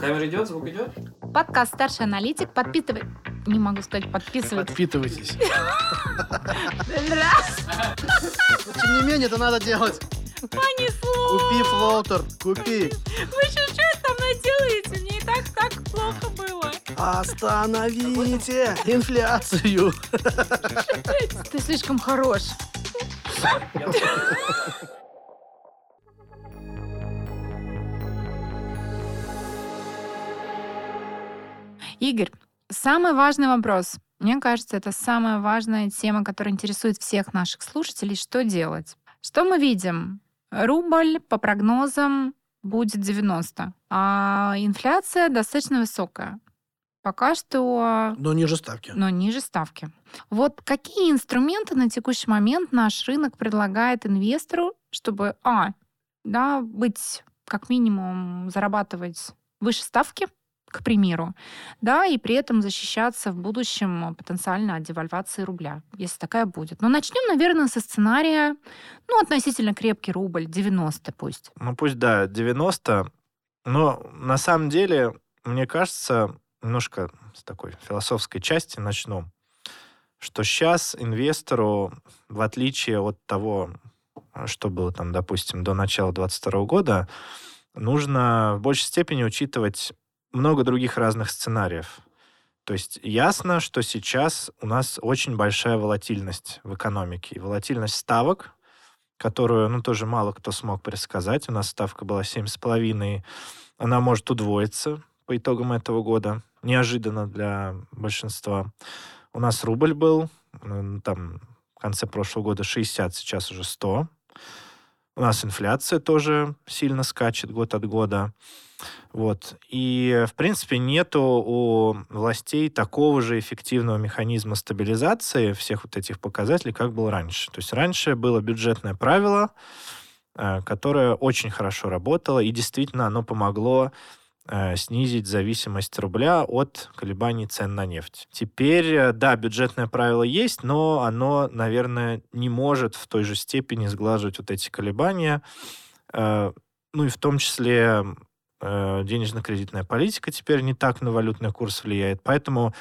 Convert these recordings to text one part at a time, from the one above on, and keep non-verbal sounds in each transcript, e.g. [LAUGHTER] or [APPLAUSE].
Камера идет, звук идет? Подкаст «Старший аналитик». Подпитывай... Не могу сказать подписывайтесь. Подпитывайтесь. Тем не менее, это надо делать. Понесло. Купи флоатер, купи. Вы еще что там наделаете? Мне и так так плохо было. Остановите инфляцию. Ты слишком хорош. Игорь, самый важный вопрос. Мне кажется, это самая важная тема, которая интересует всех наших слушателей. Что делать? Что мы видим? Рубль, по прогнозам, будет 90, а инфляция достаточно высокая. Пока что... Но ниже ставки. Но ниже ставки. Вот какие инструменты на текущий момент наш рынок предлагает инвестору, чтобы, а, да, быть как минимум зарабатывать выше ставки, к примеру, да, и при этом защищаться в будущем потенциально от девальвации рубля, если такая будет. Но начнем, наверное, со сценария, ну, относительно крепкий рубль, 90 пусть. Ну, пусть, да, 90, но на самом деле, мне кажется, немножко с такой философской части начну, что сейчас инвестору, в отличие от того, что было там, допустим, до начала 2022 года, нужно в большей степени учитывать много других разных сценариев. То есть ясно, что сейчас у нас очень большая волатильность в экономике. Волатильность ставок, которую, ну, тоже мало кто смог предсказать. У нас ставка была 7,5. Она может удвоиться по итогам этого года. Неожиданно для большинства. У нас рубль был, ну, там, в конце прошлого года 60, сейчас уже 100. У нас инфляция тоже сильно скачет год от года. Вот. И, в принципе, нету у властей такого же эффективного механизма стабилизации всех вот этих показателей, как был раньше. То есть раньше было бюджетное правило, э, которое очень хорошо работало, и действительно оно помогло снизить зависимость рубля от колебаний цен на нефть. Теперь, э, да, бюджетное правило есть, но оно, наверное, не может в той же степени сглаживать вот эти колебания. Ну и в том числе Э, денежно-кредитная политика теперь не так на валютный курс влияет. Поэтому,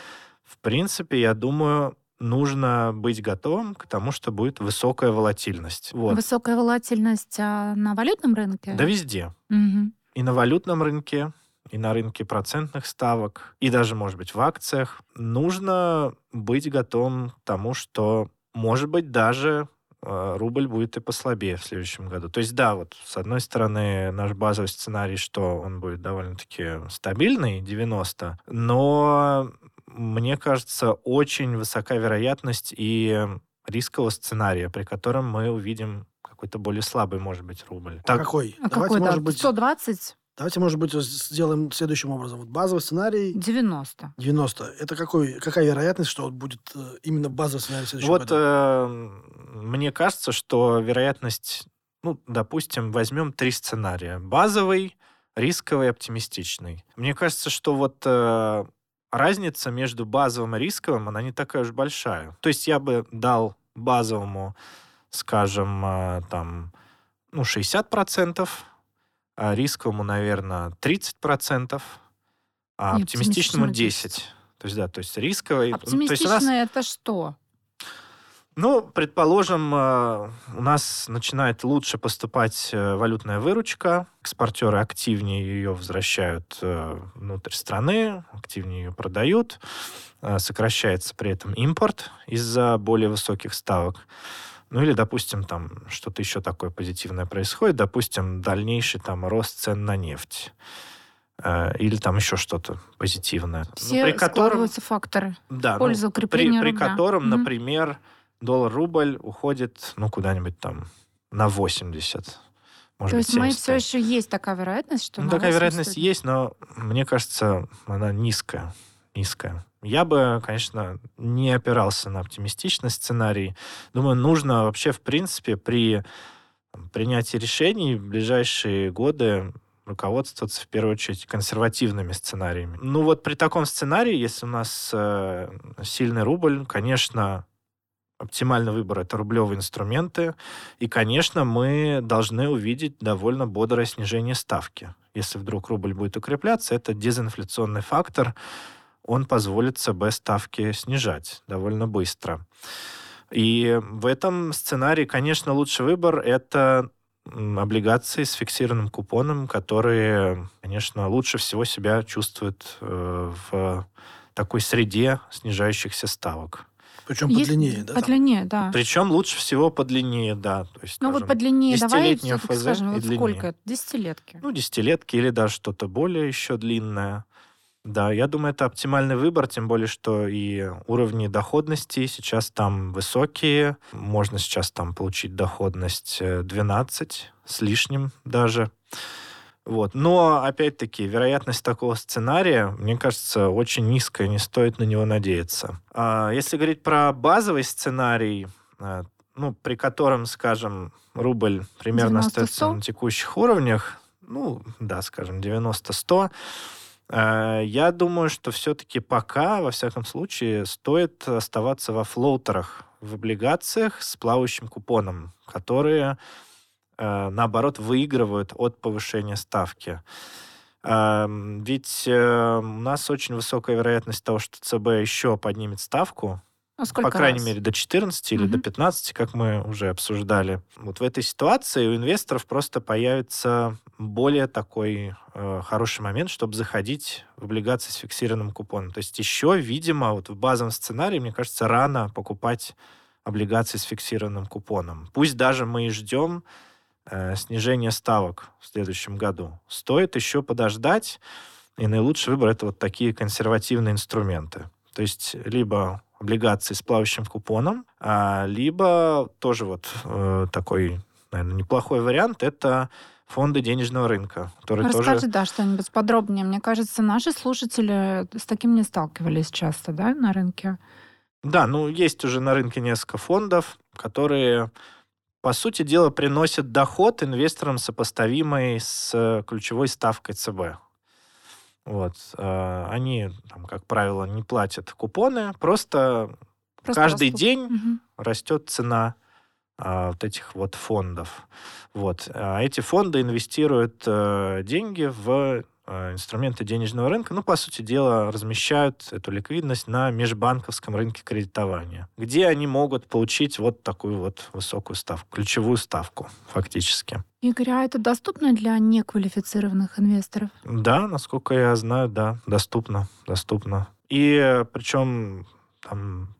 в принципе, я думаю, нужно быть готовым к тому, что будет высокая волатильность. Вот. Высокая волатильность а на валютном рынке? Да везде. Угу. И на валютном рынке, и на рынке процентных ставок, и даже, может быть, в акциях. Нужно быть готовым к тому, что, может быть, даже а, рубль будет и послабее в следующем году. То есть, да, вот с одной стороны, наш базовый сценарий, что он будет довольно-таки стабильный, 90, но мне кажется, очень высока вероятность и рискового сценария, при котором мы увидим какой-то более слабый, может быть, рубль. Так... Какой? А Давайте, какой, может да, быть, 120? Давайте, может быть, сделаем следующим образом. Вот базовый сценарий... 90. 90. Это какой, какая вероятность, что будет э, именно базовый сценарий в следующем вот, году? Э, мне кажется, что вероятность, ну, допустим, возьмем три сценария. Базовый, рисковый, оптимистичный. Мне кажется, что вот э, разница между базовым и рисковым, она не такая уж большая. То есть я бы дал базовому, скажем, э, там, ну, 60%, а рисковому, наверное, 30%, а и оптимистичному 10%. То есть, да, то есть рисковый... Оптимистичное нас... это что? Ну, предположим, э, у нас начинает лучше поступать э, валютная выручка, экспортеры активнее ее возвращают э, внутрь страны, активнее ее продают, сокращается при этом импорт из-за более высоких ставок. Ну или, допустим, там что-то еще такое позитивное происходит, допустим, дальнейший там рост цен на нефть э, или там еще что-то позитивное. Ну, Все ну, при котором, факторы да, в пользу ну, укрепления при, рубля. при котором, угу. например, доллар-рубль уходит, ну, куда-нибудь там на 80. Может То быть, есть мы все еще есть такая вероятность, что... Ну, такая вероятность есть, но мне кажется, она низкая. Низкая. Я бы, конечно, не опирался на оптимистичный сценарий. Думаю, нужно вообще, в принципе, при принятии решений в ближайшие годы руководствоваться в первую очередь консервативными сценариями. Ну вот при таком сценарии, если у нас э, сильный рубль, конечно, оптимальный выбор это рублевые инструменты, и, конечно, мы должны увидеть довольно бодрое снижение ставки. если вдруг рубль будет укрепляться, это дезинфляционный фактор. Он позволит ЦБ ставки снижать довольно быстро. И в этом сценарии, конечно, лучший выбор – это облигации с фиксированным купоном, которые, конечно, лучше всего себя чувствуют э, в такой среде снижающихся ставок. Причем Есть подлиннее, да? Подлиннее, да. Причем лучше всего подлиннее, да. То есть, ну вот подлиннее давай ФЗ скажем, вот сколько? Десятилетки? Ну, десятилетки или даже что-то более еще длинное. Да, я думаю, это оптимальный выбор, тем более, что и уровни доходности сейчас там высокие. Можно сейчас там получить доходность 12 э, с лишним даже. Вот. Но, опять-таки, вероятность такого сценария, мне кажется, очень низкая, не стоит на него надеяться. А если говорить про базовый сценарий, э, ну, при котором, скажем, рубль примерно остается на текущих уровнях, ну, да, скажем, 90-100, Э, я думаю, что все-таки пока, во всяком случае, стоит оставаться во флоутерах, в облигациях с плавающим купоном, которые, э, наоборот, выигрывают от повышения ставки. Эм, ведь э, у нас очень высокая вероятность того, что ЦБ еще поднимет ставку, а по крайней раз? мере, до 14 или угу. до 15, как мы уже обсуждали. Вот в этой ситуации у инвесторов просто появится более такой э, хороший момент, чтобы заходить в облигации с фиксированным купоном. То есть еще, видимо, вот в базовом сценарии, мне кажется, рано покупать облигации с фиксированным купоном. Пусть даже мы и ждем э, снижения ставок в следующем году. Стоит еще подождать, и наилучший выбор это вот такие консервативные инструменты. То есть либо облигации с плавающим купоном, а, либо тоже вот э, такой, наверное, неплохой вариант, это фонды денежного рынка, которые Расскажи, тоже... да, что-нибудь подробнее. Мне кажется, наши слушатели с таким не сталкивались часто, да, на рынке? Да, ну, есть уже на рынке несколько фондов, которые, по сути дела, приносят доход инвесторам, сопоставимый с ключевой ставкой ЦБ. Вот. Э, они, там, как правило, не платят купоны, просто, просто каждый растут. день угу. растет цена а, вот этих вот фондов. Вот. А эти фонды инвестируют а, деньги в а, инструменты денежного рынка, ну, по сути дела, размещают эту ликвидность на межбанковском рынке кредитования, где они могут получить вот такую вот высокую ставку, ключевую ставку фактически. Игорь, а это доступно для неквалифицированных инвесторов? Да, насколько я знаю, да, доступно, доступно. И причем там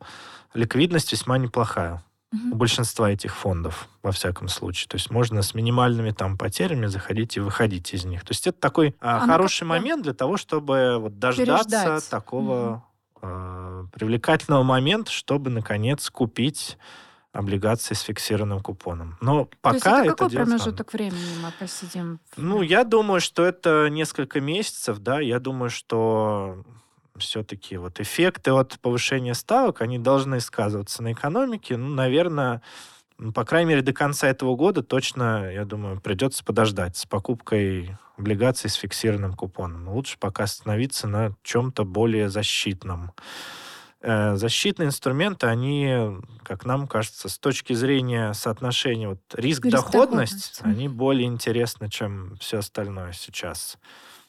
ликвидность весьма неплохая. У большинства этих фондов, во всяком случае. То есть можно с минимальными там потерями заходить и выходить из них. То есть это такой а, хороший момент для того, чтобы вот дождаться Переждать. такого угу. а, привлекательного момента, чтобы наконец купить облигации с фиксированным купоном. Но пока То есть это, какой промежуток времени мы посидим? Ну, я думаю, что это несколько месяцев, да. Я думаю, что все-таки вот эффекты от повышения ставок, они должны сказываться на экономике. Ну, наверное, по крайней мере, до конца этого года точно, я думаю, придется подождать с покупкой облигаций с фиксированным купоном. Лучше пока остановиться на чем-то более защитном. Э, защитные инструменты, они, как нам кажется, с точки зрения соотношения вот, риск-доходность, риск они более интересны, чем все остальное сейчас.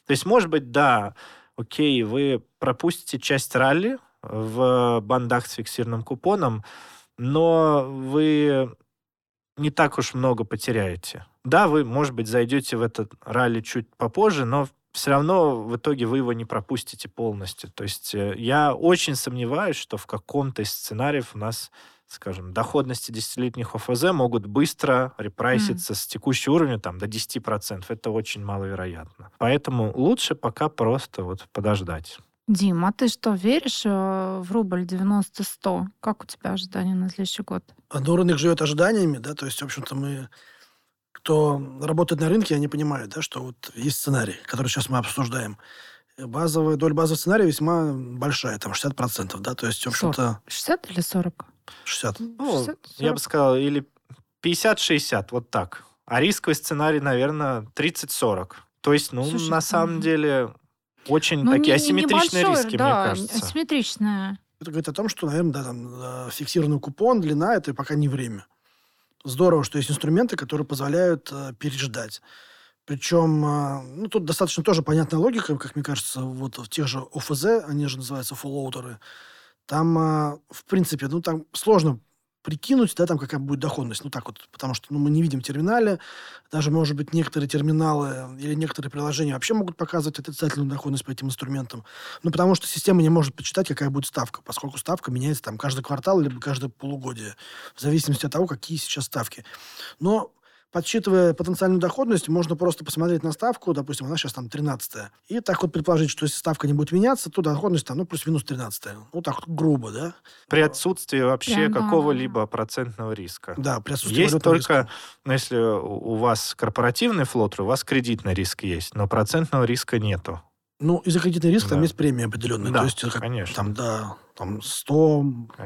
То есть, может быть, да, окей, вы пропустите часть ралли в бандах с фиксированным купоном, но вы не так уж много потеряете. Да, вы, может быть, зайдете в этот ралли чуть попозже, но все равно в итоге вы его не пропустите полностью. То есть э, я очень сомневаюсь, что в каком-то из сценариев у нас скажем, доходности десятилетних ОФЗ могут быстро репрайситься mm. с текущего уровня там, до 10%. Это очень маловероятно. Поэтому лучше пока просто вот подождать. Дим, а ты что, веришь э, в рубль 90-100? Как у тебя ожидания на следующий год? Ну, рынок живет ожиданиями, да, то есть, в общем-то, мы, кто работает на рынке, они понимают, да, что вот есть сценарий, который сейчас мы обсуждаем. Базовая доля базового сценария весьма большая, там 60%, да, то есть, в общем-то... 60 или 40? 60. Ну, 60, я бы сказал, или 50-60, вот так. А рисковый сценарий, наверное, 30-40. То есть, ну, Слушай, на самом деле, очень ну, такие не, асимметричные небольшой, риски, да, мне кажется. асимметричная. Это говорит о том, что, наверное, да, там, э, фиксированный купон, длина, это пока не время. Здорово, что есть инструменты, которые позволяют э, переждать. Причем, а, ну, тут достаточно тоже понятная логика, как мне кажется, вот в тех же ОФЗ, они же называются фуллоутеры, там, а, в принципе, ну, там сложно прикинуть, да, там какая будет доходность. Ну, так вот, потому что ну, мы не видим в терминале. Даже, может быть, некоторые терминалы или некоторые приложения вообще могут показывать отрицательную доходность по этим инструментам. Ну, потому что система не может подсчитать, какая будет ставка, поскольку ставка меняется там каждый квартал либо каждое полугодие, в зависимости от того, какие сейчас ставки. Но подсчитывая потенциальную доходность, можно просто посмотреть на ставку, допустим, она сейчас там 13 и так вот предположить, что если ставка не будет меняться, то доходность там, ну, плюс-минус 13 Ну, так вот грубо, да? При отсутствии вообще Прям, какого-либо да. процентного риска. Да, при отсутствии Есть только, риска. ну, если у вас корпоративный флотер, у вас кредитный риск есть, но процентного риска нету. Ну, из-за кредитный риск да. там есть премия определенная. Да, то есть, как, конечно. Там, да, там 100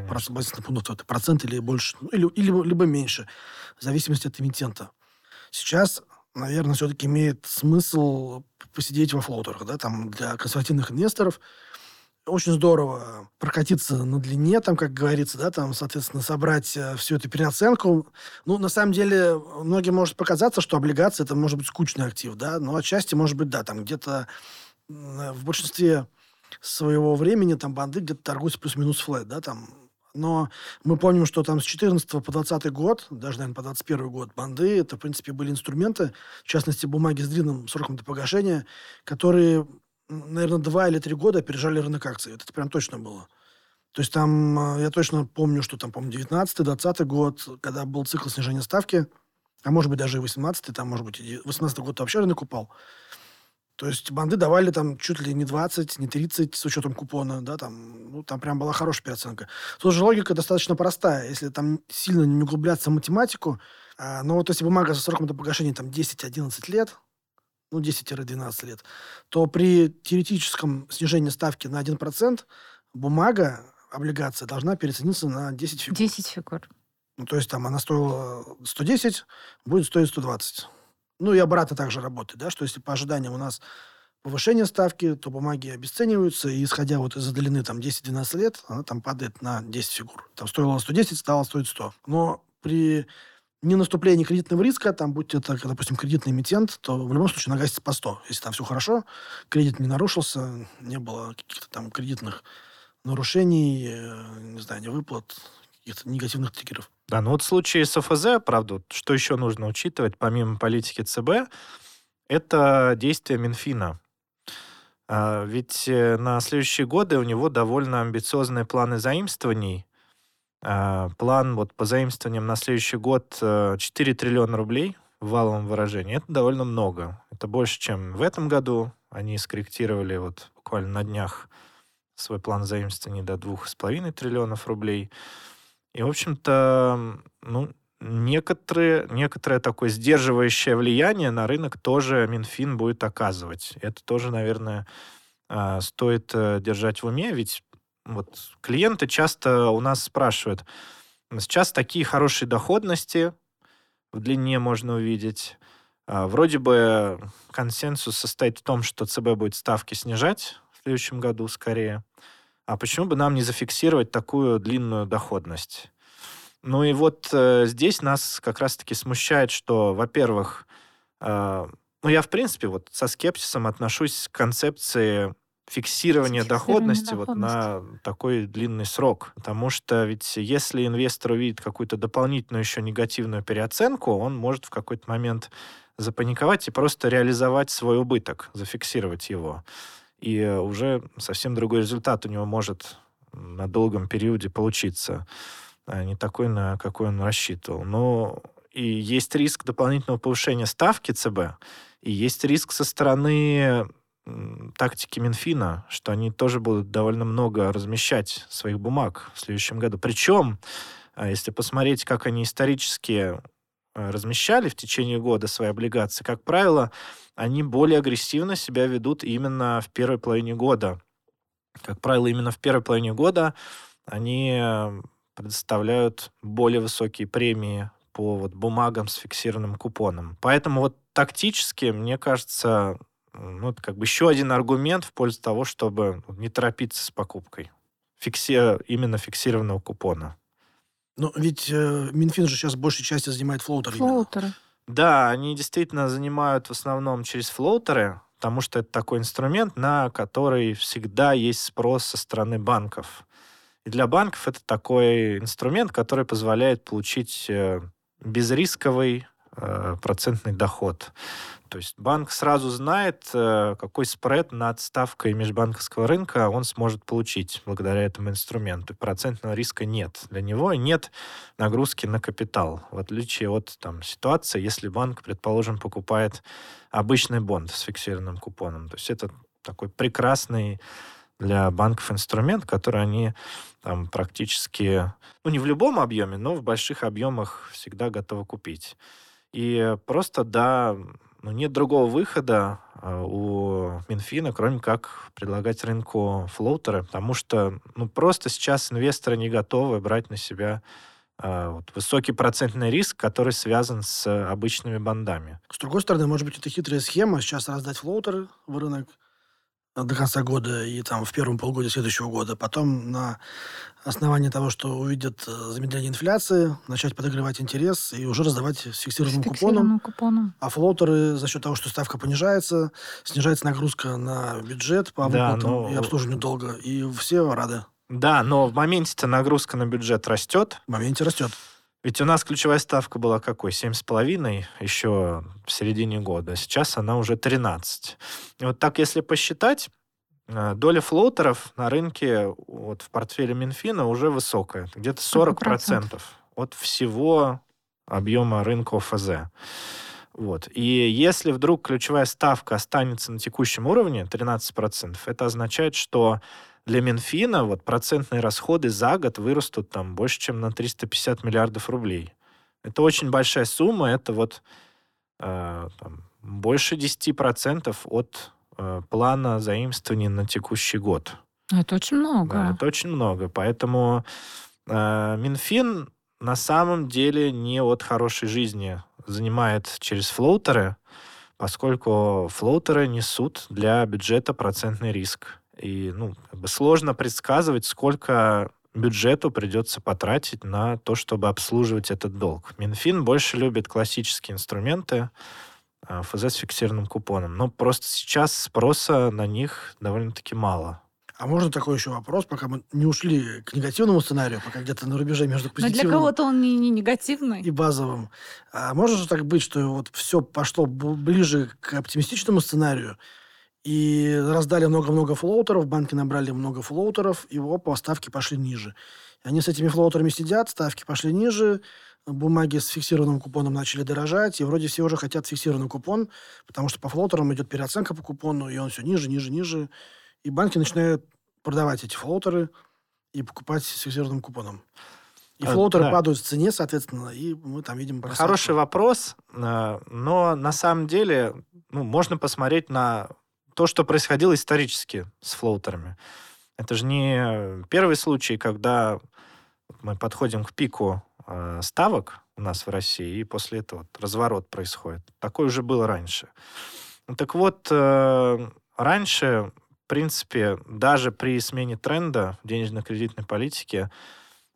процентов пунктов, процент или больше, ну, или, или, либо меньше, в зависимости от эмитента. Сейчас, наверное, все-таки имеет смысл посидеть во флоутерах, да, там для консервативных инвесторов. Очень здорово прокатиться на длине, там, как говорится, да, там, соответственно, собрать э, всю эту переоценку. Ну, на самом деле, многим может показаться, что облигации это может быть скучный актив, да, но отчасти, может быть, да, там где-то в большинстве своего времени там банды где-то торгуются плюс-минус флэт, да, там. Но мы помним, что там с 14 по 20 год, даже, наверное, по 21 год, банды, это, в принципе, были инструменты, в частности, бумаги с длинным сроком до погашения, которые, наверное, два или три года опережали рынок акций. Это прям точно было. То есть там, э, я точно помню, что там, помню, 19-20 год, когда был цикл снижения ставки, а может быть даже и 18 там, может быть, 18 год вообще рынок упал. То есть банды давали там чуть ли не 20, не 30 с учетом купона, да, там, ну, там прям была хорошая переоценка. Тут же логика достаточно простая. Если там сильно не углубляться в математику, а, но вот если бумага со сроком до погашения там 10-11 лет, ну, 10-12 лет, то при теоретическом снижении ставки на 1% бумага, облигация, должна переоцениться на 10 фигур. 10 фигур. Ну, то есть там она стоила 110, будет стоить 120. Ну и обратно также работает, да, что если по ожиданиям у нас повышение ставки, то бумаги обесцениваются, и исходя вот из длины там 10-12 лет, она там падает на 10 фигур. Там стоило 110, стало стоить 100. Но при ненаступлении кредитного риска, там, будь это, допустим, кредитный эмитент, то в любом случае нагасится по 100. Если там все хорошо, кредит не нарушился, не было каких-то там кредитных нарушений, э, не знаю, не выплат, каких-то негативных триггеров. Да, ну вот в случае с ОФЗ, правда, что еще нужно учитывать, помимо политики ЦБ, это действия Минфина. А, ведь э, на следующие годы у него довольно амбициозные планы заимствований. А, план вот по заимствованиям на следующий год 4 э, триллиона рублей в валовом выражении. Это довольно много. Это больше, чем в этом году. Они скорректировали вот буквально на днях свой план заимствований до 2,5 триллионов рублей. И, в общем-то, ну, некоторые, некоторое такое сдерживающее влияние на рынок тоже Минфин будет оказывать. Это тоже, наверное, а, стоит э, держать в уме, ведь вот клиенты часто у нас спрашивают, сейчас такие хорошие доходности в длине можно увидеть. А, вроде бы консенсус состоит в том, что ЦБ будет ставки снижать в следующем году скорее а почему бы нам не зафиксировать такую длинную доходность? Ну и вот э, здесь нас как раз-таки смущает, что, во-первых, э, ну я в принципе вот со скепсисом отношусь к концепции фиксирования доходности, доходности вот на такой длинный срок. Потому что ведь если инвестор увидит какую-то дополнительную еще негативную переоценку, он может в какой-то момент запаниковать и просто реализовать свой убыток, зафиксировать его и уже совсем другой результат у него может на долгом периоде получиться, а не такой, на какой он рассчитывал. Но и есть риск дополнительного повышения ставки ЦБ, и есть риск со стороны тактики Минфина, что они тоже будут довольно много размещать своих бумаг в следующем году. Причем, а, если посмотреть, как они исторически а, размещали в течение года свои облигации, как правило, они более агрессивно себя ведут именно в первой половине года. Как правило, именно в первой половине года они э, предоставляют более высокие премии по вот бумагам с фиксированным купоном. Поэтому вот тактически, мне кажется, ну, это как бы еще один аргумент в пользу того, чтобы не торопиться с покупкой фикси... именно фиксированного купона. Ну, ведь э, Минфин же сейчас большей частью занимает флоутеры. Флоутеры. Да, они действительно занимают в основном через флоутеры, потому что это такой инструмент, на который всегда есть спрос со стороны банков. И для банков это такой инструмент, который позволяет получить э, безрисковый процентный доход. То есть банк сразу знает, э, какой спред над ставкой межбанковского рынка он сможет получить благодаря этому инструменту. Процентного риска нет для него, нет нагрузки на капитал. В отличие от там, ситуации, если банк, предположим, покупает обычный бонд с фиксированным купоном. То есть это такой прекрасный для банков инструмент, который они там практически, ну не в любом объеме, но в больших объемах всегда готовы купить. И просто, да, ну, нет другого выхода а, у Минфина, кроме как предлагать рынку флоутеры, потому что ну, просто сейчас инвесторы не готовы брать на себя а, высокий процентный риск, который связан с обычными бандами. С другой стороны, может быть, это хитрая схема сейчас раздать флоутеры в рынок, до конца года и там в первом полугодии следующего года. Потом на основании того, что увидят э, замедление инфляции, начать подогревать интерес и уже раздавать с фиксированным, купоном. купоном. А флоутеры за счет того, что ставка понижается, снижается нагрузка на бюджет по выплатам да, но... и обслуживанию долга. И все рады. Да, но в моменте-то нагрузка на бюджет растет. В моменте растет. Ведь у нас ключевая ставка была какой? 7,5 еще в середине года. Сейчас она уже 13. И вот так, если посчитать, э, доля флоутеров на рынке вот в портфеле Минфина уже высокая. Где-то 40% процентов от всего объема рынка ОФЗ. Вот. И если вдруг ключевая ставка останется на текущем уровне, 13%, это означает, что для Минфина вот процентные расходы за год вырастут там больше, чем на 350 миллиардов рублей. Это очень большая сумма, это вот э, там, больше 10% от э, плана заимствований на текущий год. Это очень много. Да, это очень много. Поэтому э, Минфин на самом деле не от хорошей жизни занимает через флоутеры, поскольку флоутеры несут для бюджета процентный риск. И ну, как бы сложно предсказывать, сколько бюджету придется потратить на то, чтобы обслуживать этот долг. Минфин больше любит классические инструменты, а, ФЗ с фиксированным купоном. Но просто сейчас спроса на них довольно-таки мало. А можно такой еще вопрос, пока мы не ушли к негативному сценарию, пока где-то на рубеже между позитивным... Но для кого-то он не, не негативный. И базовым. А может же так быть, что вот все пошло ближе к оптимистичному сценарию, и раздали много-много флоутеров, банки набрали много флоутеров, и опа, ставки пошли ниже. И они с этими флоутерами сидят, ставки пошли ниже, бумаги с фиксированным купоном начали дорожать, и вроде все уже хотят фиксированный купон, потому что по флоутерам идет переоценка по купону, и он все ниже, ниже, ниже. И банки начинают продавать эти флоутеры и покупать с фиксированным купоном. И а, флоутеры да. падают в цене, соответственно, и мы там видим просадку. Хороший вопрос, э, но на самом деле ну, можно посмотреть на то, что происходило исторически с флоутерами. Это же не первый случай, когда мы подходим к пику э, ставок у нас в России, и после этого разворот происходит. Такое уже было раньше. Так вот, э, раньше, в принципе, даже при смене тренда в денежно-кредитной политике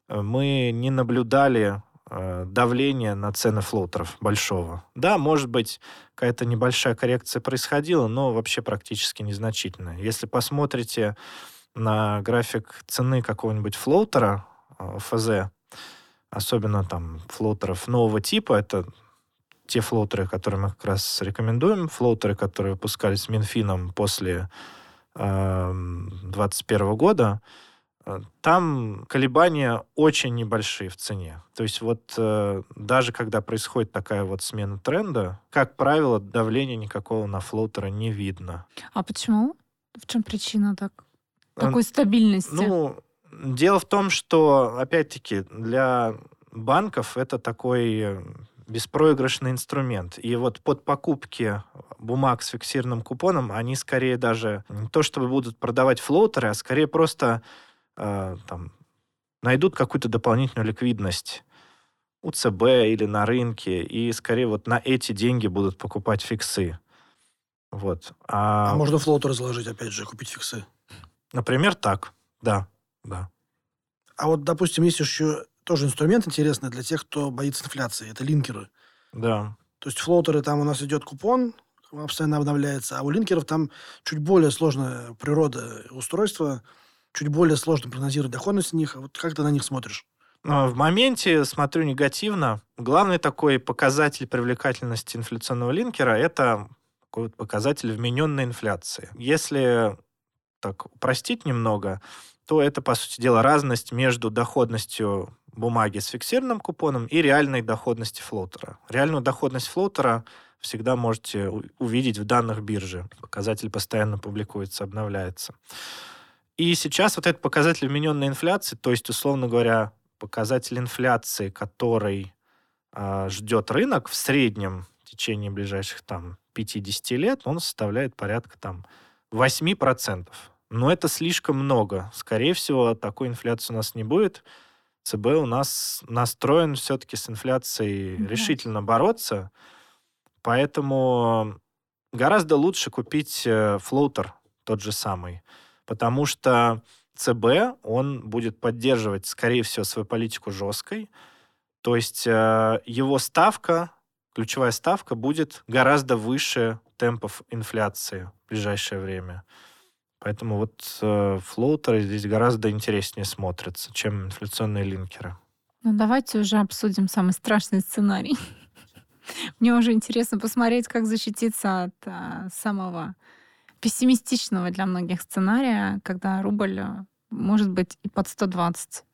э, мы не наблюдали Э, давления на цены флоутеров большого. Да, может быть, какая-то небольшая коррекция происходила, но вообще практически незначительная. Если посмотрите на график цены какого-нибудь флоутера э, ОФЗ, особенно там флоутеров нового типа, это те флоутеры, которые мы как раз рекомендуем, флоутеры, которые выпускались Минфином после 2021 э, года, Э, там колебания очень небольшие в цене. То есть вот э, даже когда происходит такая вот смена тренда, как правило, давления никакого на флоутера не видно. А почему? В чем причина так? такой стабильности? Ну, дело в том, что, опять-таки, для банков это такой э, беспроигрышный инструмент. И вот под покупки бумаг с фиксированным купоном они скорее даже не то чтобы будут продавать флоутеры, а скорее просто э, там, найдут какую-то дополнительную ликвидность у ЦБ или на рынке, и скорее вот на эти деньги будут покупать фиксы. Вот. А, а можно флоутер заложить, опять же, купить фиксы? Например, так, да, да. А вот, допустим, есть еще тоже инструмент интересный для тех, кто боится инфляции. Это линкеры. Да. То есть флоутеры там у нас идет купон, постоянно обновляется, а у линкеров там чуть более сложная природа устройства, чуть более сложно прогнозировать доходность них. Вот как ты на них смотришь? А, в моменте смотрю негативно. Главный такой показатель привлекательности инфляционного линкера – это такой вот показатель вмененной инфляции. Если так упростить немного, то это, по сути дела, разность между доходностью бумаги с фиксированным купоном и реальной доходности флотера. Реальную доходность флотера всегда можете увидеть в данных биржи. Показатель постоянно публикуется, обновляется. И сейчас вот этот показатель вмененной инфляции, то есть, условно говоря, показатель инфляции, который э, ждет рынок в среднем в течение ближайших там 50 лет, он составляет порядка там 8%. Но это слишком много. Скорее всего, такой инфляции у нас не будет. ЦБ у нас настроен все-таки с инфляцией да. решительно бороться. Поэтому гораздо лучше купить э, флоутер тот же самый. Потому что ЦБ, он будет поддерживать, скорее всего, свою политику жесткой. То есть э, его ставка, ключевая ставка будет гораздо выше темпов инфляции в ближайшее время. Поэтому вот э, флоутеры здесь гораздо интереснее смотрятся, чем инфляционные линкеры. Ну, давайте уже обсудим самый страшный сценарий. [LAUGHS] Мне уже интересно посмотреть, как защититься от а, самого пессимистичного для многих сценария, когда рубль э, может быть и под 120.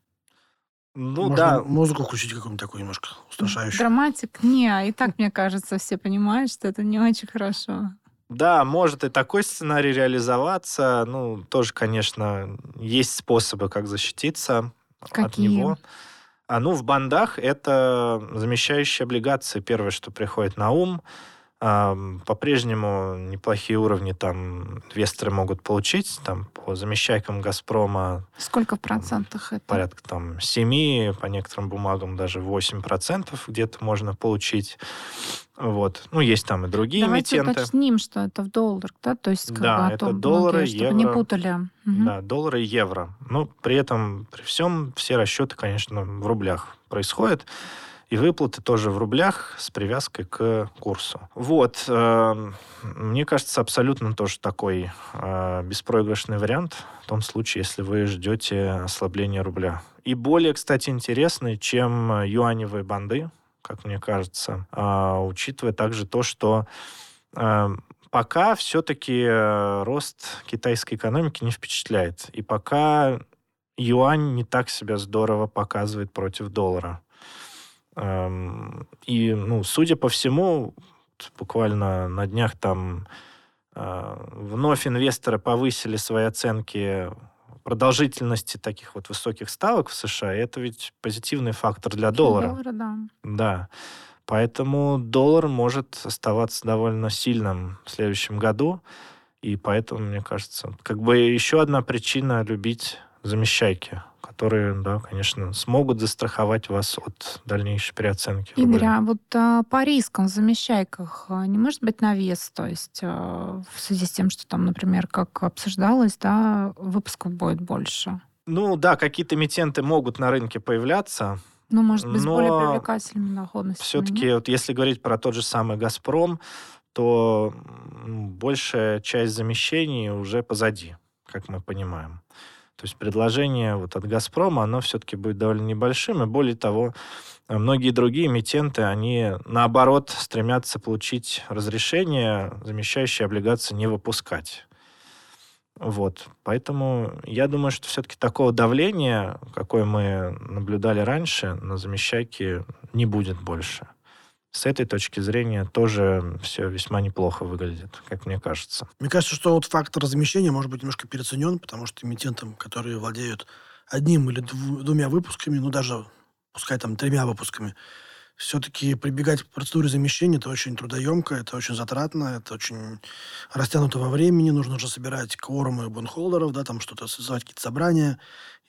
Ну Можно да. музыку включить какую-нибудь такую немножко устрашающую. Драматик? Не, и так, мне кажется, все понимают, что это не очень хорошо. Да, может и такой сценарий реализоваться. Ну, тоже, конечно, есть способы, как защититься Какие? от него. А, ну, в бандах это замещающие облигации. Первое, что приходит на ум. По-прежнему неплохие уровни там инвесторы могут получить. Там по замещайкам «Газпрома» Сколько в процентах это? Порядка там 7, по некоторым бумагам даже 8 процентов где-то можно получить. Вот. Ну, есть там и другие Давайте эмитенты. уточним, что это в долларах, да? То есть, как да, это доллары, многие, евро. Не путали. Угу. Да, доллары и евро. Ну, при этом, при всем, все расчеты, конечно, в рублях происходят. И выплаты тоже в рублях с привязкой к курсу. Вот. Э, мне кажется, абсолютно тоже такой э, беспроигрышный вариант в том случае, если вы ждете ослабления рубля. И более, кстати, интересный, чем юаневые банды, как мне кажется, э, учитывая также то, что пока все-таки рост китайской экономики не впечатляет. И пока юань не так себя здорово показывает против доллара. Эм, и, ну, судя по всему, буквально на днях там э, вновь инвесторы повысили свои оценки продолжительности таких вот высоких ставок в США, и это ведь позитивный фактор для доллара. Доллара, да. Да. Поэтому доллар может оставаться довольно сильным в следующем году. И поэтому, мне кажется, как бы еще одна причина любить замещайки которые, да, конечно, смогут застраховать вас от дальнейшей переоценки. Игорь, а вот а, по рискам в замещайках а, не может быть навес? То есть а, в связи с тем, что там, например, как обсуждалось, да, выпусков будет больше? Ну да, какие-то эмитенты могут на рынке появляться, ну, может быть, с более привлекательными доходностями. Все-таки, вот если говорить про тот же самый «Газпром», то большая часть замещений уже позади, как мы понимаем. То есть предложение вот от «Газпрома», оно все-таки будет довольно небольшим, и более того, многие другие эмитенты, они наоборот стремятся получить разрешение замещающие облигации не выпускать. Вот. Поэтому я думаю, что все-таки такого давления, какое мы наблюдали раньше, на замещайки не будет больше с этой точки зрения тоже все весьма неплохо выглядит, как мне кажется. Мне кажется, что вот фактор размещения может быть немножко переоценен, потому что эмитентам, которые владеют одним или двумя выпусками, ну даже пускай там тремя выпусками, все-таки прибегать к процедуре замещения это очень трудоемко, это очень затратно, это очень растянуто во времени, нужно же собирать кворумы бонхолдеров, да, там что-то создавать какие-то собрания,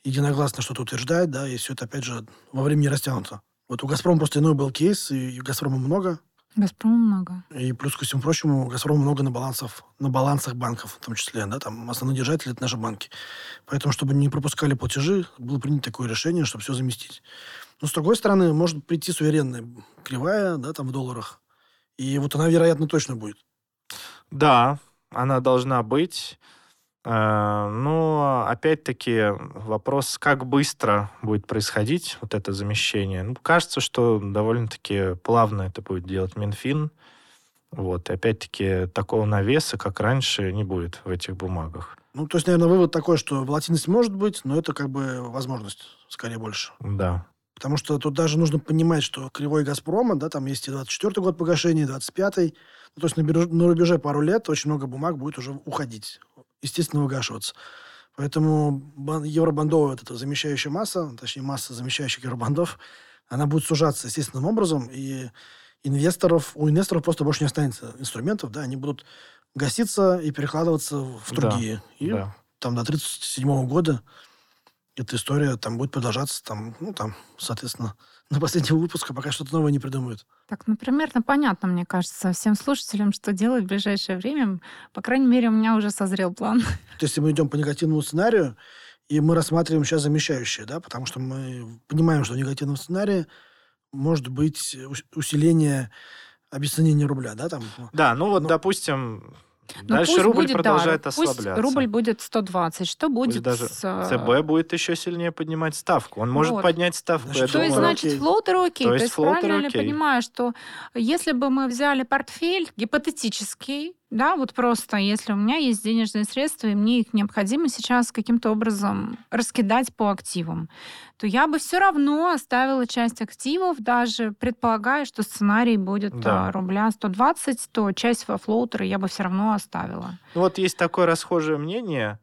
единогласно что-то утверждать, да, и все это, опять же, во времени растянуто. Вот у «Газпрома» просто иной был кейс, и у «Газпрома» много. «Газпрома» много. И плюс, ко всему прочему, у «Газпрома» много на, балансов, на балансах банков в том числе. Да, там основной держатель – это наши банки. Поэтому, чтобы не пропускали платежи, было принято такое решение, чтобы все заместить. Но, с другой стороны, может прийти суверенная кривая да, там в долларах. И вот она, вероятно, точно будет. Да, она должна быть. Э, но, опять-таки, вопрос, как быстро будет происходить вот это замещение. Ну, кажется, что довольно-таки плавно это будет делать Минфин. Вот. И опять-таки, такого навеса, как раньше, не будет в этих бумагах. Ну, то есть, наверное, вывод такой, что волатильность может быть, но это как бы возможность, скорее больше. Да. Потому что тут даже нужно понимать, что кривой «Газпрома», да, там есть и 24 год погашения, и 25-й. Ну, то есть на, береж... на рубеже пару лет очень много бумаг будет уже уходить, естественно, выгашиваться. Поэтому евробандовая вот эта замещающая масса, точнее, масса замещающих евробандов, она будет сужаться естественным образом, и инвесторов, у инвесторов просто больше не останется инструментов, да, они будут гаситься и перекладываться в другие. Да, и да. там до 1937 года эта история там будет продолжаться, там, ну, там, соответственно, на последнего выпуска, пока что-то новое не придумают. Так, ну, примерно понятно, мне кажется, всем слушателям, что делать в ближайшее время. По крайней мере, у меня уже созрел план. [LAUGHS] То есть, если мы идем по негативному сценарию, и мы рассматриваем сейчас замещающее, да, потому что мы понимаем, что в негативном сценарии может быть усиление обесценения рубля, да, там. Да, ну вот, Но... допустим, но Дальше рубль будет, продолжает да, ослабляться. Пусть рубль будет 120. Что будет пусть даже с... ЦБ будет еще сильнее поднимать ставку. Он может вот. поднять ставку. Значит, то есть, значит, флоутер окей. То, то есть, правильно окей. ли понимаю, что если бы мы взяли портфель гипотетический, да, вот просто, если у меня есть денежные средства, и мне их необходимо сейчас каким-то образом раскидать по активам, то я бы все равно оставила часть активов, даже предполагая, что сценарий будет да. А, рубля 120, то часть во флоутеры я бы все равно оставила. Ну вот есть такое расхожее мнение,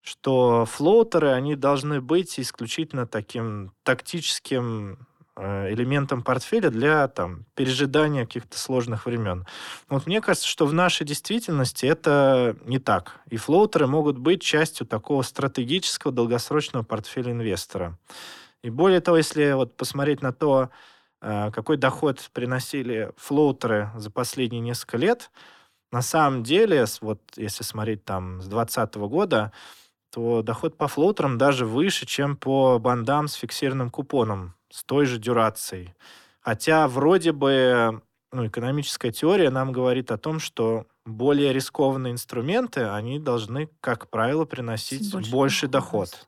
что флоутеры, они должны быть исключительно таким тактическим элементом портфеля для там, пережидания каких-то сложных времен. Вот мне кажется, что в нашей действительности это не так. И флоутеры могут быть частью такого стратегического долгосрочного портфеля инвестора. И более того, если вот посмотреть на то, э, какой доход приносили флоутеры за последние несколько лет, на самом деле, вот если смотреть там с 2020 года, то доход по флоутерам даже выше, чем по бандам с фиксированным купоном с той же дюрацией. Хотя вроде бы ну, экономическая теория нам говорит о том, что более рискованные инструменты, они должны, как правило, приносить больше больший доход.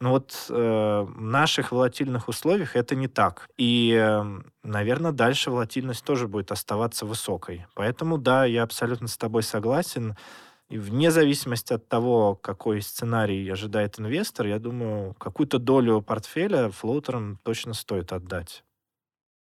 Но вот э, в наших волатильных условиях это не так. И, э, наверное, дальше волатильность тоже будет оставаться высокой. Поэтому, да, я абсолютно с тобой согласен. И вне зависимости от того, какой сценарий ожидает инвестор, я думаю, какую-то долю портфеля флоутерам точно стоит отдать.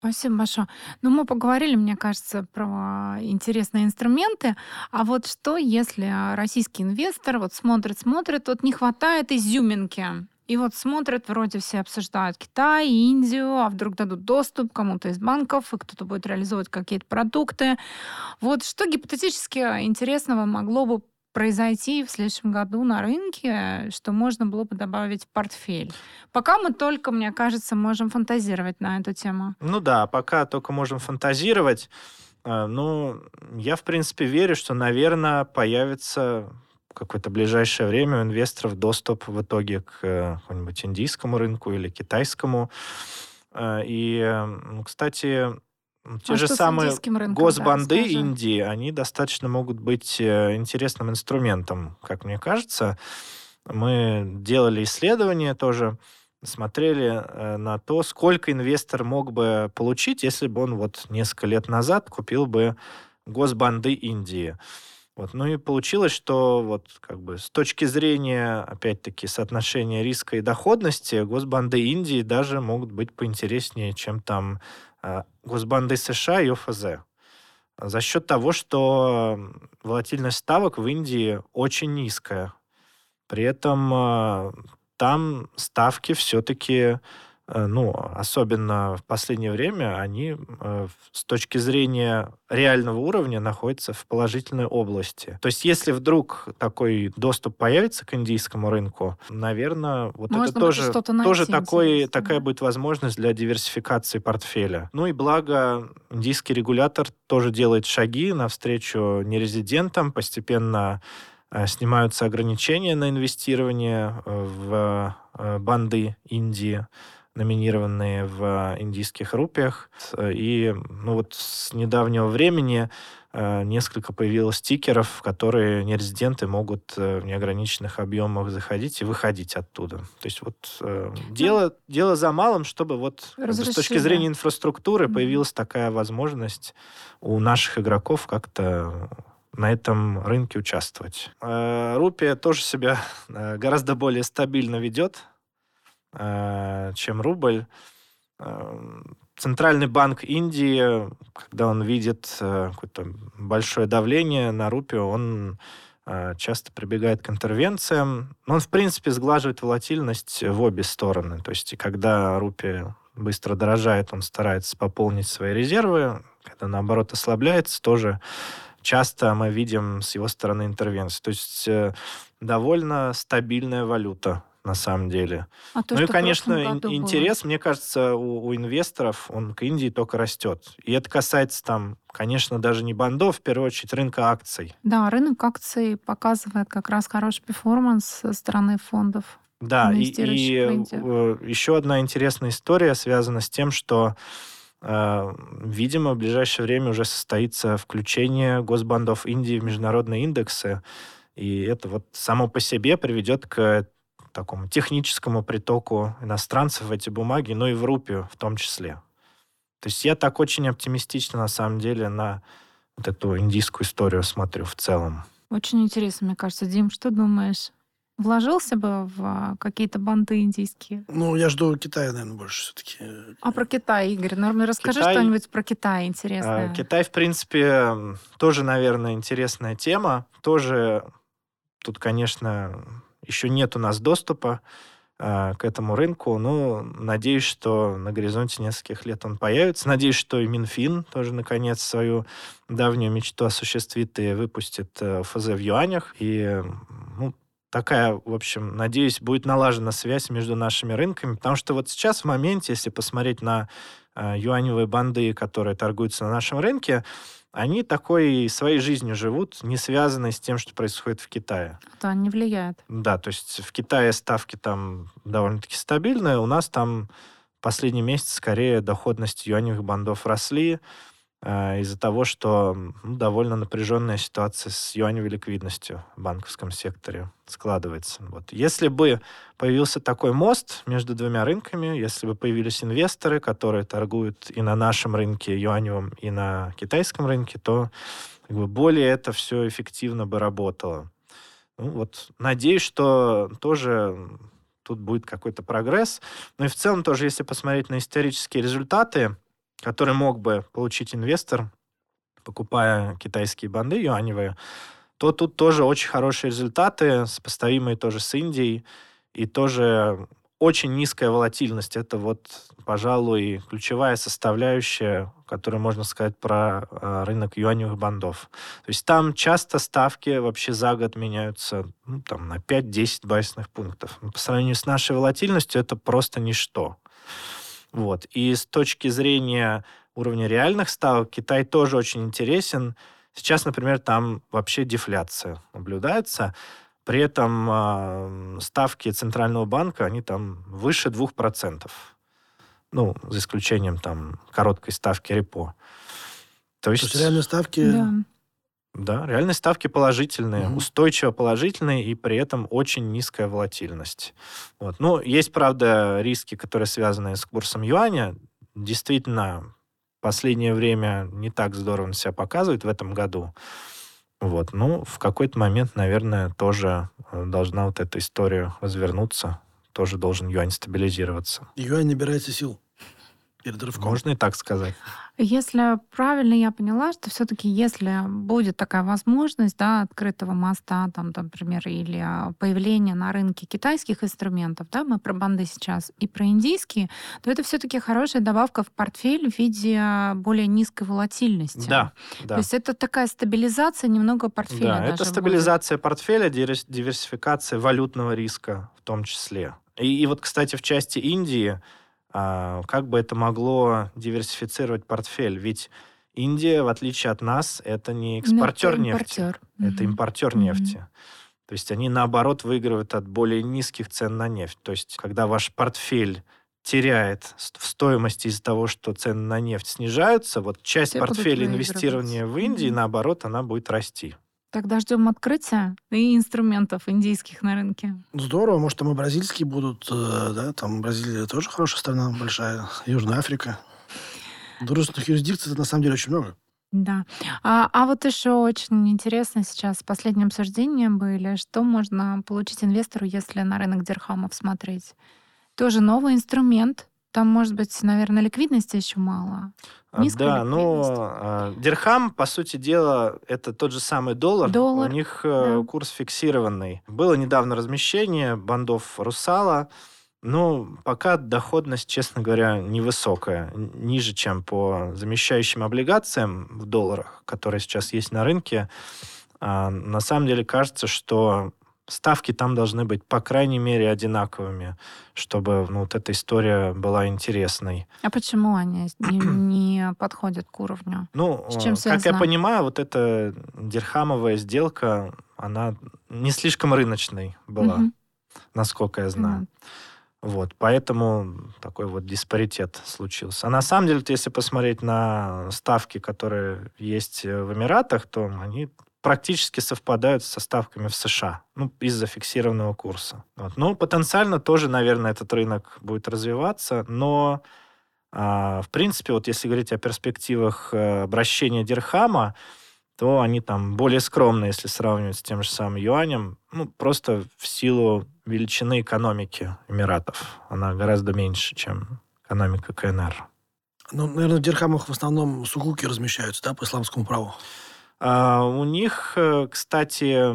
Спасибо большое. Ну, мы поговорили, мне кажется, про интересные инструменты. А вот что, если российский инвестор вот смотрит, смотрит, вот не хватает изюминки? И вот смотрят, вроде все обсуждают Китай, Индию, а вдруг дадут доступ кому-то из банков, и кто-то будет реализовывать какие-то продукты. Вот что гипотетически интересного могло бы произойти в следующем году на рынке, что можно было бы добавить в портфель. Пока мы только, мне кажется, можем фантазировать на эту тему. Ну да, пока только можем фантазировать. Э, ну, я, в принципе, верю, что, наверное, появится какое-то ближайшее время у инвесторов доступ в итоге к э, какому-нибудь индийскому рынку или китайскому. Э, и, кстати, те а же самые рынком, госбанды да, Индии, они достаточно могут быть э, интересным инструментом, как мне кажется. Мы делали исследования тоже, смотрели э, на то, сколько инвестор мог бы получить, если бы он вот несколько лет назад купил бы госбанды Индии. Вот. Ну и получилось, что вот как бы с точки зрения, опять-таки, соотношения риска и доходности, госбанды Индии даже могут быть поинтереснее, чем там госбанды США и ОФЗ. За счет того, что волатильность ставок в Индии очень низкая. При этом э, там ставки все-таки ну, особенно в последнее время, они э, с точки зрения реального уровня находятся в положительной области. То есть, если вдруг такой доступ появится к индийскому рынку, наверное, вот Можно это тоже, тоже такой, такая будет возможность для диверсификации портфеля. Ну и благо, индийский регулятор тоже делает шаги навстречу нерезидентам, постепенно э, снимаются ограничения на инвестирование в банды Индии. Номинированные в индийских рупиях. И ну, вот с недавнего времени Э, несколько появилось стикеров, в которые нерезиденты могут э, в неограниченных объемах заходить и выходить оттуда. То есть вот э, дело, дело за малым, чтобы вот с точки зрения инфраструктуры появилась такая возможность у наших игроков как-то на этом рынке участвовать. Рупия тоже себя гораздо более стабильно ведет, чем рубль. Эм, Центральный банк Индии, когда он видит э, какое-то большое давление на рупию, он э, часто прибегает к интервенциям. Но он, в принципе, сглаживает волатильность в обе стороны. То есть, когда рупия быстро дорожает, он старается пополнить свои резервы. Когда, наоборот, ослабляется, тоже часто мы видим с его стороны интервенции. То есть, э, довольно стабильная валюта на самом деле. А то, ну и, конечно, интерес, было. мне кажется, у, у инвесторов, он к Индии только растет. И это касается там, конечно, даже не бандов, в первую очередь рынка акций. Да, рынок акций показывает как раз хороший перформанс со стороны фондов. Да, и, и э, еще одна интересная история связана с тем, что э, Видимо, в ближайшее время уже состоится включение госбандов Индии в международные индексы. И это вот само по себе приведет к такому техническому притоку иностранцев в эти бумаги, но и в рупию в том числе. То есть я так очень оптимистично, на самом деле, на вот эту индийскую историю смотрю в целом. Очень интересно, мне кажется. Дим, что думаешь? Вложился бы в а, какие-то банды индийские? Ну, я жду Китая, наверное, больше все-таки. А про Китай, Игорь? Ну, расскажи Китай, что-нибудь про Китай интересное. А, Китай, в принципе, тоже, наверное, интересная тема. Тоже тут, конечно, еще нет у нас доступа э, к этому рынку, но надеюсь, что на горизонте нескольких лет он появится. Надеюсь, что и Минфин тоже, наконец, свою давнюю мечту осуществит и выпустит э, ФЗ в юанях. И ну, такая, в общем, надеюсь, будет налажена связь между нашими рынками, потому что вот сейчас в моменте, если посмотреть на э, юаневые банды, которые торгуются на нашем рынке, они такой своей жизнью живут, не связанной с тем, что происходит в Китае. Это не влияет. Да, то есть в Китае ставки там довольно-таки стабильные, у нас там последний месяц скорее доходность юаневых бандов росли, из-за того, что ну, довольно напряженная ситуация с юаневой ликвидностью в банковском секторе складывается. Вот. Если бы появился такой мост между двумя рынками, если бы появились инвесторы, которые торгуют и на нашем рынке юаневом, и на китайском рынке, то как бы, более это все эффективно бы работало. Ну, вот, надеюсь, что тоже тут будет какой-то прогресс. Ну и в целом тоже, если посмотреть на исторические результаты, который мог бы получить инвестор, покупая китайские банды юаневые, то тут тоже очень хорошие результаты, сопоставимые тоже с Индией, и тоже очень низкая волатильность. Это вот, пожалуй, ключевая составляющая, которую можно сказать про э, рынок юаневых бандов. То есть там часто ставки вообще за год меняются ну, там, на 5-10 базисных пунктов. По сравнению с нашей волатильностью это просто ничто. Вот. И с точки зрения уровня реальных ставок Китай тоже очень интересен. Сейчас, например, там вообще дефляция наблюдается. При этом э, ставки Центрального банка, они там выше 2%. Ну, за исключением там короткой ставки репо. То есть, То есть реальные ставки да. Да, реальные ставки положительные, угу. устойчиво положительные и при этом очень низкая волатильность. Вот. Ну, есть, правда, риски, которые связаны с курсом юаня. Действительно, последнее время не так здорово он себя показывает в этом году. Вот. Ну, в какой-то момент, наверное, тоже э, должна вот эта история развернуться. Тоже должен юань стабилизироваться. Юань набирается сил перед рывком. Можно и так сказать. Если правильно я поняла, что все-таки если будет такая возможность да, открытого моста, там, например, или а, появление на рынке китайских инструментов, да, мы про банды сейчас, и про индийские, то это все-таки хорошая добавка в портфель в виде а, более низкой волатильности. Да, да. То есть это такая стабилизация немного портфеля. Да, это стабилизация будет. портфеля, диверсификация валютного риска в том числе. И, и вот, кстати, в части Индии как бы это могло диверсифицировать портфель? Ведь Индия, в отличие от нас, это не экспортер это нефти, импортер. это импортер mm-hmm. нефти. То есть они, наоборот, выигрывают от более низких цен на нефть. То есть когда ваш портфель теряет в стоимости из-за того, что цены на нефть снижаются, вот часть Все портфеля инвестирования в Индии, Мгм. наоборот, она будет расти. Тогда ждем открытия и инструментов индийских на рынке. Здорово, может, там и бразильские будут, э, да, там Бразилия тоже хорошая страна, большая, Южная Африка. Дружественных юрисдикций на самом деле очень много. Да. А, а вот еще очень интересно сейчас последние обсуждения были, что можно получить инвестору, если на рынок дирхамов смотреть. Тоже новый инструмент. Там, может быть, наверное, ликвидности еще мало. А, Низкая Да, но ликвидность. а, дирхам, по сути дела, это тот же самый доллар. Доллар, У них э, да. курс фиксированный. Было недавно размещение бандов Русала. Ну, пока доходность, честно говоря, невысокая. Ниже, чем по замещающим облигациям в долларах, которые сейчас есть на рынке. А, на самом деле кажется, что ставки там должны быть, по крайней мере, одинаковыми, чтобы ну, вот эта история была интересной. А почему они не, [CLEARS THROAT] не подходят к уровню? Ну, С чем э, как я связано? понимаю, вот эта дирхамовая сделка, она не слишком рыночной была, Мгм. насколько я знаю. Мгм. Вот, поэтому такой вот диспаритет случился. А на самом деле, если посмотреть на ставки, которые есть э, в Эмиратах, то они практически совпадают со ставками в США, ну, из-за фиксированного курса. Вот. Ну, потенциально тоже, наверное, этот рынок будет развиваться, но, а, в принципе, вот если говорить о перспективах э, обращения дирхама, то они там более скромные, если сравнивать с тем же самым юанем, ну, просто в силу величины экономики Эмиратов. Она гораздо меньше, чем экономика КНР. Ну, наверное, в дирхамах в основном сукуки размещаются, да, по исламскому праву. А у них, э, кстати,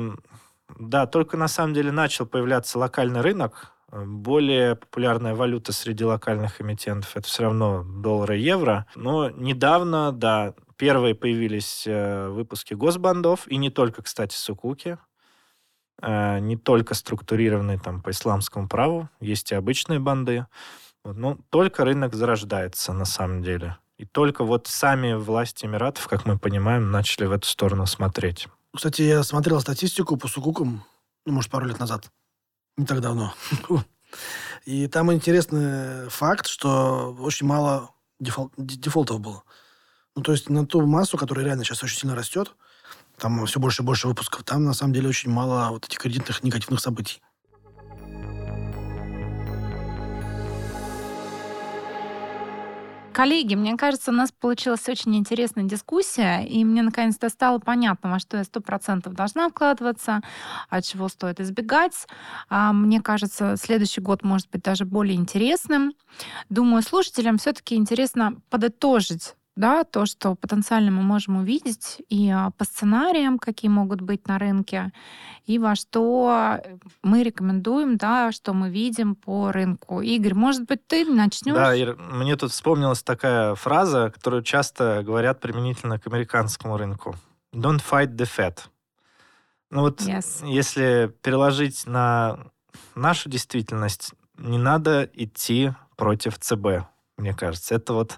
да, только на самом деле начал появляться локальный рынок. Э, Более популярная валюта среди локальных эмитентов это все равно доллары и евро. Но недавно, да, первые появились э, выпуски госбандов, и не только, кстати, сукуки. Не только структурированные там по исламскому праву, есть и обычные банды. Но только рынок зарождается на самом деле. И только вот сами власти Эмиратов, как мы понимаем, начали в эту сторону смотреть. Кстати, я смотрел статистику по сукукам, ну, может, пару лет назад. Не так давно. [LAUGHS] И там интересный факт, что очень мало дефол- дефолтов было. Ну, то есть на ту массу, которая реально сейчас очень сильно растет, там все больше и больше выпусков, там на самом деле очень мало вот этих кредитных негативных событий. Коллеги, мне кажется, у нас получилась очень интересная дискуссия, и мне наконец-то стало понятно, во что я сто процентов должна вкладываться, от чего стоит избегать. А, Мне кажется, следующий год может быть даже более интересным. Думаю, слушателям все-таки интересно подытожить да, то, что потенциально мы можем увидеть и а, по сценариям, какие могут быть на рынке, и во что мы рекомендуем, да, что мы видим по рынку. Игорь, может быть, ты начнешь? Да, Ир, мне тут вспомнилась такая фраза, которую часто говорят применительно к американскому рынку. Don't fight the Fed. Ну вот, Yes. если переложить на нашу действительность, не надо идти против ЦБ, мне кажется. Это вот э,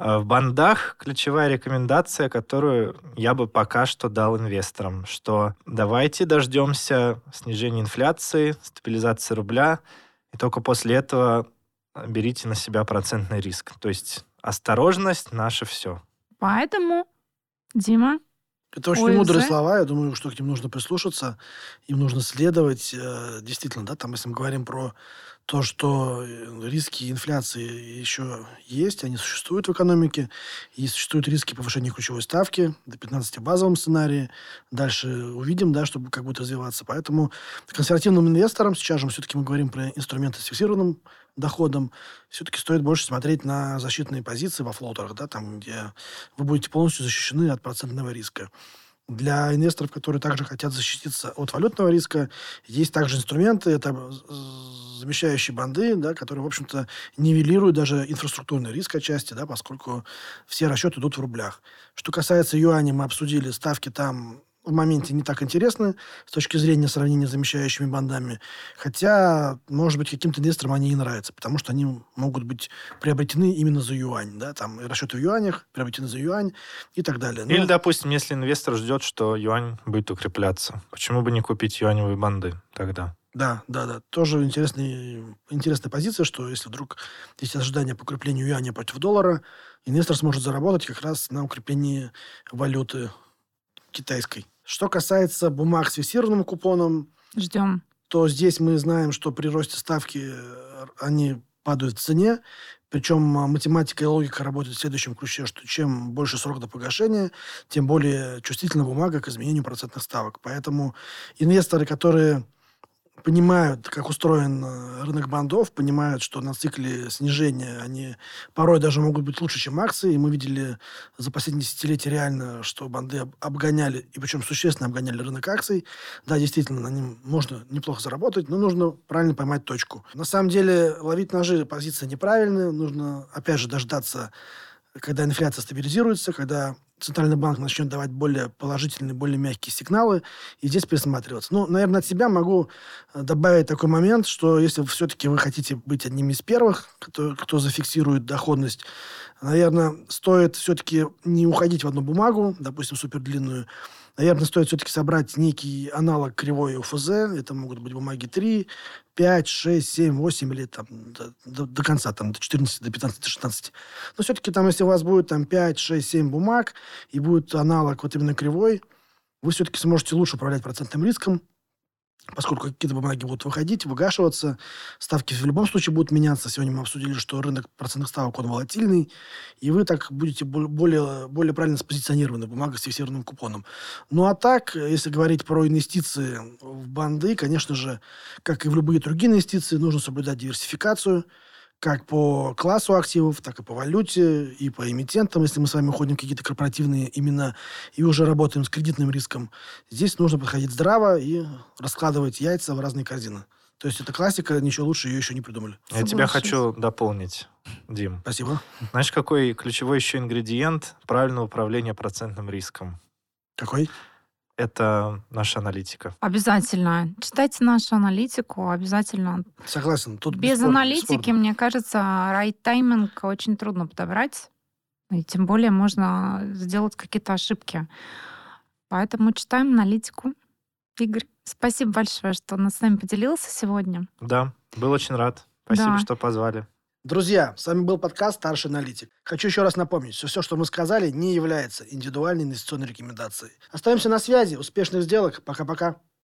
в бандах ключевая рекомендация, которую я бы пока что дал инвесторам, что давайте дождемся снижения инфляции, стабилизации рубля, и только после этого берите на себя процентный риск. То есть осторожность наше все. Поэтому, Дима, Это очень Ой, мудрые слова. Я думаю, что к ним нужно прислушаться, им нужно следовать. Э, Действительно, да, там, если мы говорим про то, что э, риски инфляции еще есть, они существуют в экономике, и существуют риски повышения ключевой ставки до 15 в базовом сценарии. Дальше увидим, да, чтобы как будет развиваться. Поэтому консервативным инвесторам, сейчас же мы все-таки мы говорим про инструменты с фиксированным доходом, все-таки стоит больше смотреть на защитные позиции во флотерах, да, там, где вы будете полностью защищены от процентного риска. Для инвесторов, которые также хотят защититься от валютного риска, есть также инструменты, это з- замещающие банды, да, которые, в общем-то, нивелируют даже инфраструктурный риск отчасти, да, поскольку все расчеты идут в рублях. Что касается юаня, мы обсудили, ставки там в моменте не так интересны с точки зрения сравнения с замещающими бандами. Хотя, может быть, каким-то инвесторам они и нравятся, потому что они могут быть приобретены именно за юань. Да? Там расчеты в юанях, приобретены за юань и так далее. Но... Или, допустим, если инвестор ждет, что юань будет укрепляться, почему бы не купить юаневые банды тогда? Да, да, да. Тоже интересный, интересная позиция, что если вдруг есть ожидание по укреплению юаня против доллара, инвестор сможет заработать как раз на укреплении валюты китайской. Что касается бумаг с фиксированным купоном, ждем. То здесь мы знаем, что при росте ставки э, они падают в цене. Причем а, математика и логика работают в следующем ключе, что чем больше срок до погашения, тем более чувствительна бумага к изменению процентных ставок. Поэтому инвесторы, которые понимают, как устроен э, рынок бандов, понимают, что на цикле снижения они порой даже могут быть лучше, чем акции. И мы видели за последние десятилетия реально, что банды обгоняли, и причем существенно обгоняли рынок акций. Да, действительно, на нем можно неплохо заработать, но нужно правильно поймать точку. На самом деле, ловить ножи позиция неправильная. Нужно, опять же, дождаться когда инфляция стабилизируется, когда Центральный банк начнет давать более положительные, более мягкие сигналы, и здесь присматриваться. Ну, наверное, от себя могу э, добавить такой момент, что если все-таки вы хотите быть одним из первых, кто, кто зафиксирует доходность, наверное, стоит все-таки не уходить в одну бумагу, допустим, супердлинную, Наверное, стоит все-таки собрать некий аналог кривой УФЗ. Это могут быть бумаги 3, 5, 6, 7, 8 или там до, до, до конца, там, до 14, до 15, до 16. Но все-таки там, если у вас будет там 5, 6, 7 бумаг и будет аналог вот именно кривой, вы все-таки сможете лучше управлять процентным риском, поскольку какие-то бумаги будут выходить, выгашиваться, ставки в любом случае будут меняться. Сегодня мы обсудили, что рынок процентных ставок, он волатильный, и вы так будете более, более правильно спозиционированы в бумагах с фиксированным купоном. Ну, а так, если говорить про инвестиции в банды, конечно же, как и в любые другие инвестиции, нужно соблюдать диверсификацию – как по классу активов, так и по валюте, и по эмитентам, если мы с вами уходим в какие-то корпоративные имена и уже работаем с кредитным риском. Здесь нужно подходить здраво и раскладывать яйца в разные корзины. То есть это классика, ничего лучше ее еще не придумали. Я тебя хочу дополнить, Дим. Спасибо. Знаешь, какой ключевой еще ингредиент правильного управления процентным риском? Какой? Это наша аналитика. Обязательно. Читайте нашу аналитику, обязательно. Согласен. Тут Без бесспорно, аналитики, бесспорно. мне кажется, right тайминг очень трудно подобрать. И тем более можно сделать какие-то ошибки. Поэтому читаем аналитику. Игорь, спасибо большое, что с нами поделился сегодня. Да, был очень рад. Спасибо, да. что позвали. Друзья, с вами был подкаст «Старший аналитик». Хочу еще раз напомнить, что все, что мы сказали, не является индивидуальной инвестиционной рекомендацией. Остаемся на связи. Успешных сделок. Пока-пока.